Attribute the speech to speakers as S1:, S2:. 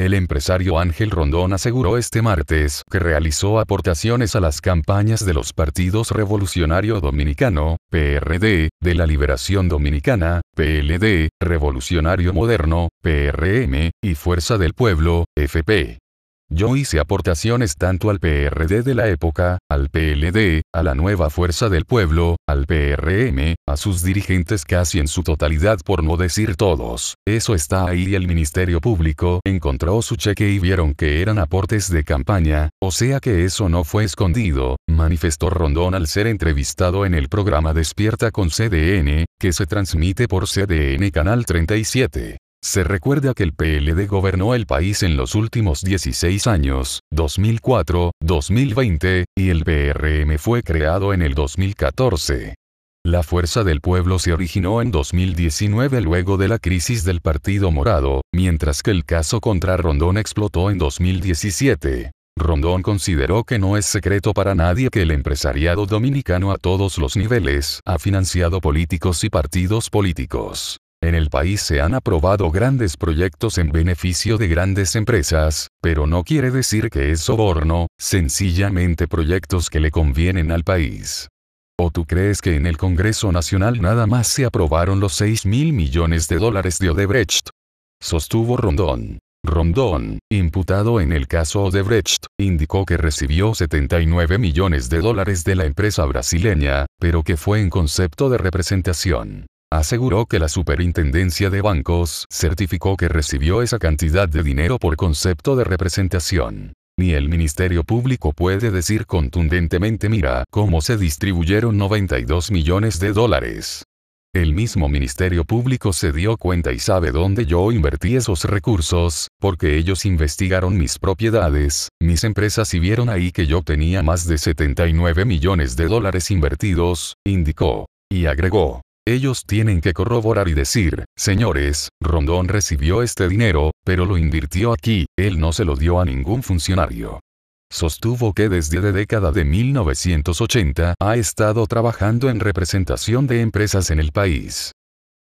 S1: El empresario Ángel Rondón aseguró este martes que realizó aportaciones a las campañas de los partidos Revolucionario Dominicano, PRD, de la Liberación Dominicana, PLD, Revolucionario Moderno, PRM, y Fuerza del Pueblo, FP. Yo hice aportaciones tanto al PRD de la época, al PLD, a la nueva Fuerza del Pueblo, al PRM, a sus dirigentes casi en su totalidad por no decir todos. Eso está ahí y el Ministerio Público encontró su cheque y vieron que eran aportes de campaña, o sea que eso no fue escondido, manifestó Rondón al ser entrevistado en el programa Despierta con CDN, que se transmite por CDN Canal 37. Se recuerda que el PLD gobernó el país en los últimos 16 años, 2004, 2020, y el PRM fue creado en el 2014. La Fuerza del Pueblo se originó en 2019 luego de la crisis del Partido Morado, mientras que el caso contra Rondón explotó en 2017. Rondón consideró que no es secreto para nadie que el empresariado dominicano a todos los niveles ha financiado políticos y partidos políticos. En el país se han aprobado grandes proyectos en beneficio de grandes empresas, pero no quiere decir que es soborno, sencillamente proyectos que le convienen al país. ¿O tú crees que en el Congreso Nacional nada más se aprobaron los 6 mil millones de dólares de Odebrecht? Sostuvo Rondón. Rondón, imputado en el caso Odebrecht, indicó que recibió 79 millones de dólares de la empresa brasileña, pero que fue en concepto de representación. Aseguró que la Superintendencia de Bancos certificó que recibió esa cantidad de dinero por concepto de representación. Ni el Ministerio Público puede decir contundentemente mira cómo se distribuyeron 92 millones de dólares. El mismo Ministerio Público se dio cuenta y sabe dónde yo invertí esos recursos, porque ellos investigaron mis propiedades, mis empresas y vieron ahí que yo tenía más de 79 millones de dólares invertidos, indicó. Y agregó, ellos tienen que corroborar y decir, señores, Rondón recibió este dinero, pero lo invirtió aquí, él no se lo dio a ningún funcionario. Sostuvo que desde la década de 1980 ha estado trabajando en representación de empresas en el país.